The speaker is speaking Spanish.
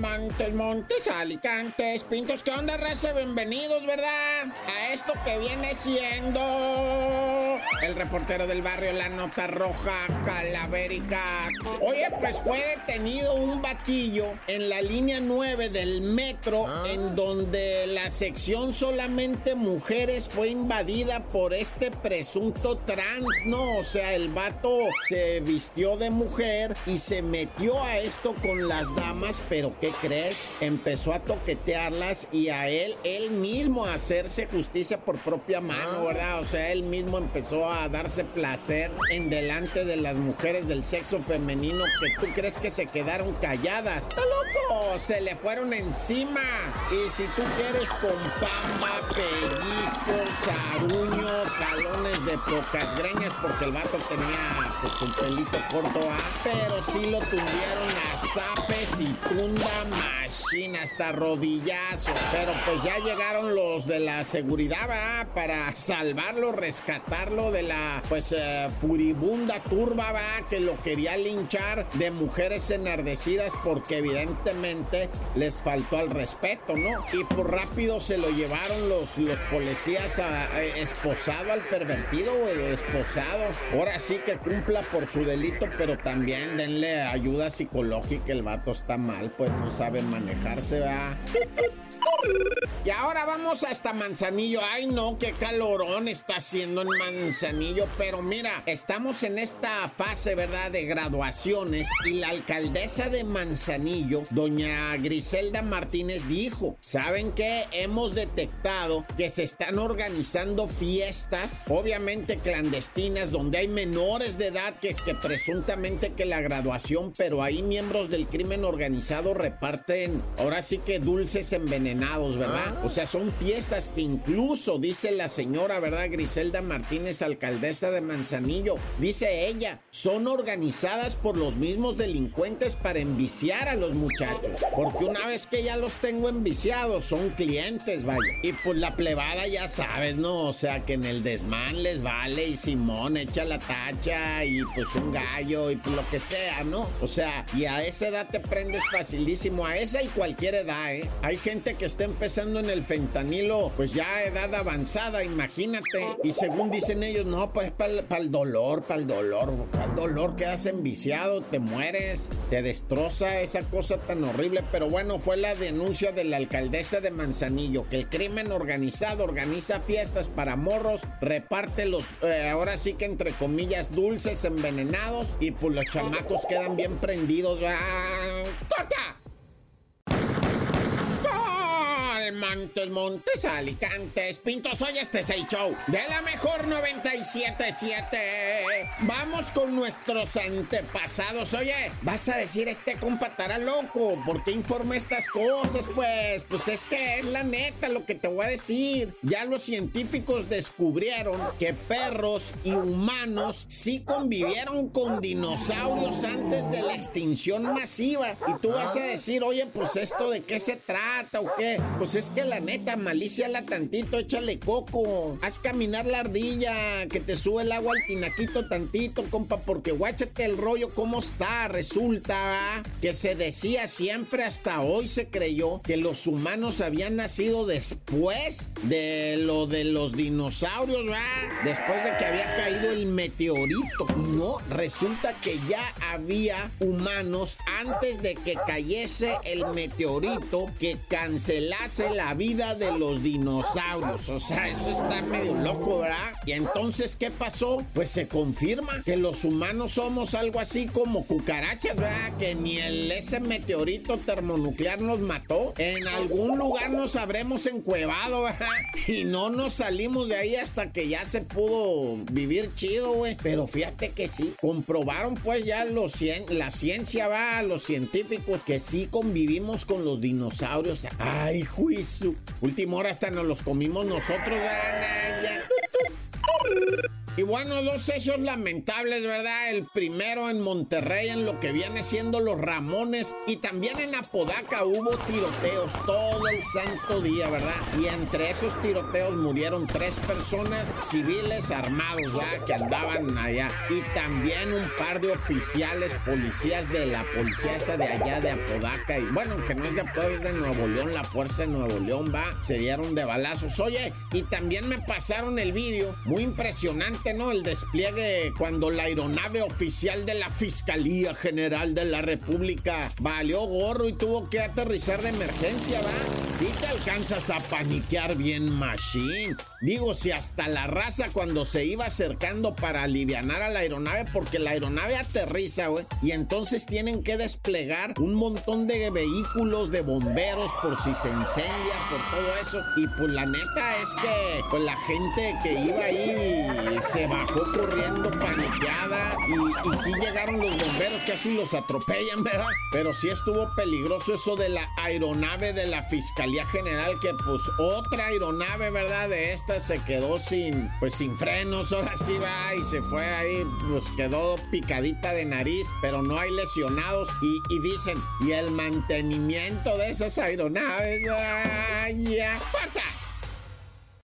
Montes, Montes, Alicantes, Pintos. ¿Qué onda, raza? Bienvenidos, ¿verdad? A esto que viene siendo el reportero del barrio, la nota roja, calavérica. Oye, pues fue detenido un batillo en la línea 9 del metro, ah. en donde la sección solamente mujeres fue invadida por este presunto trans, ¿no? O sea, el vato se vistió de mujer y se metió a esto con las damas, pero ¿qué crees? Empezó a toquetearlas y a él, él mismo a hacerse justicia por propia mano, ah. ¿verdad? O sea, él mismo empezó a darse placer en delante de las mujeres del sexo femenino que tú crees que se quedaron calladas. ¡Está loco! Se le fueron encima. Y si tú quieres con pamba, pellizcos, aruños, jalones de pocas greñas, porque el vato tenía pues un pelito corto, ¿ah? Pero sí lo tundieron a zapes y machina hasta rodillazo. Pero pues ya llegaron los de la seguridad, ¿va? Para salvarlo, rescatarlo de la pues eh, furibunda turba, ¿va? Que lo quería linchar de mujeres enardecidas porque evidentemente les faltó al respeto, ¿no? Y por rápido se lo llevaron los, los policías a, esposado al pervertido, esposado. Ahora sí que cumpla por su delito, pero también denle ayuda psicológica. El vato está mal, pues no sabe manejarse, va. Y ahora vamos hasta Manzanillo. Ay, no, qué calorón está haciendo en Manzanillo. Pero mira, estamos en esta fase, ¿verdad?, de graduaciones. Y la alcaldesa de Manzanillo, doña Griselda Martínez, dijo: ¿Saben qué? Hemos detectado que se están organizando fiestas, obviamente clandestinas, donde hay menores de edad que es que presuntamente que la graduación, pero ahí miembros del crimen organizado reparten, ahora sí que dulces envenenados, ¿verdad? Ah. O sea, son fiestas que incluso, dice la señora, ¿verdad? Griselda Martínez, alcaldesa de Manzanillo, dice ella, son organizadas por los mismos delincuentes para enviciar a los muchachos. Porque una vez que ya los tengo enviciados, son clientes, vaya. Y pues la plebada ya sabes, ¿no? O sea, que en el desmán les vale y Simón echa la tacha y pues un gallo y pues lo que sea, ¿no? O sea, y a esa edad te prendes facilísimo, a esa y cualquier edad, ¿eh? Hay gente que está empezando en el fentanilo, pues ya a edad avanzada, imagínate. Y según dicen ellos, no, pues para el dolor, para el dolor, para el dolor, quedas enviciado, te mueres, te destroza esa cosa tan horrible. Pero bueno, fue la denuncia de la alcaldesa de Manzanillo, que el crimen organizado organiza fiestas para morros, reparte los, eh, ahora sí que entre comillas, dulces envenenados y pues los chamacos quedan bien prendidos. ¡Ah! ¡Corta! Montes, Montes, Alicantes, Pintos. Hoy este es de la mejor 977. Vamos con nuestros antepasados. Oye, vas a decir, este compa estará loco. ¿Por qué informa estas cosas? Pues, pues es que es la neta lo que te voy a decir. Ya los científicos descubrieron que perros y humanos sí convivieron con dinosaurios antes de la extinción masiva. Y tú vas a decir, oye, pues esto de qué se trata o qué. Pues es que la neta, la tantito, échale coco. Haz caminar la ardilla, que te sube el agua al tinaquito tantito, compa, porque guáchate el rollo cómo está. Resulta que se decía siempre hasta hoy se creyó que los humanos habían nacido después de lo de los dinosaurios, ¿va? Después de que había caído el meteorito. Y no, resulta que ya había humanos antes de que cayese el meteorito que cancelase la vida de los dinosaurios. O sea, eso está medio loco, ¿verdad? Y entonces, ¿qué pasó? Pues se confirma que los humanos somos algo así como cucarachas, ¿verdad? Que ni ese meteorito termonuclear nos mató. En algún lugar nos habremos encuevado, ¿verdad? Y no nos salimos de ahí hasta que ya se pudo vivir chido, güey. Pero fíjate que sí, comprobaron pues ya los, la ciencia, va, los científicos, que sí convivimos con los dinosaurios. Ay, juicio Última hora hasta nos los comimos nosotros. Y bueno, dos hechos lamentables, ¿verdad? El primero en Monterrey, en lo que viene siendo los Ramones, y también en Apodaca hubo tiroteos todo el santo día, ¿verdad? Y entre esos tiroteos murieron tres personas civiles armados, ¿verdad? Que andaban allá. Y también un par de oficiales, policías de la policía esa de allá de Apodaca. Y bueno, que no es de Apodaca, es de Nuevo León, la fuerza de Nuevo León, va. Se dieron de balazos. Oye, y también me pasaron el vídeo, muy impresionante, ¿no? El despliegue cuando la aeronave oficial de la Fiscalía General de la República valió gorro y tuvo que aterrizar de emergencia, ¿va? Si te alcanzas a paniquear bien, machine. Digo, si hasta la raza cuando se iba acercando para aliviar a la aeronave, porque la aeronave aterriza, güey, y entonces tienen que desplegar un montón de vehículos de bomberos por si se incendia, por todo eso. Y pues la neta es que pues la gente que iba ahí se bajó corriendo paniqueada y, y sí llegaron los bomberos que así los atropellan, ¿verdad? Pero sí estuvo peligroso eso de la aeronave de la Fiscalía General, que pues otra aeronave, ¿verdad? De esta se quedó sin, pues sin frenos, ahora sí va y se fue ahí, pues quedó picadita de nariz, pero no hay lesionados y, dicen, y el mantenimiento de esas aeronaves, ya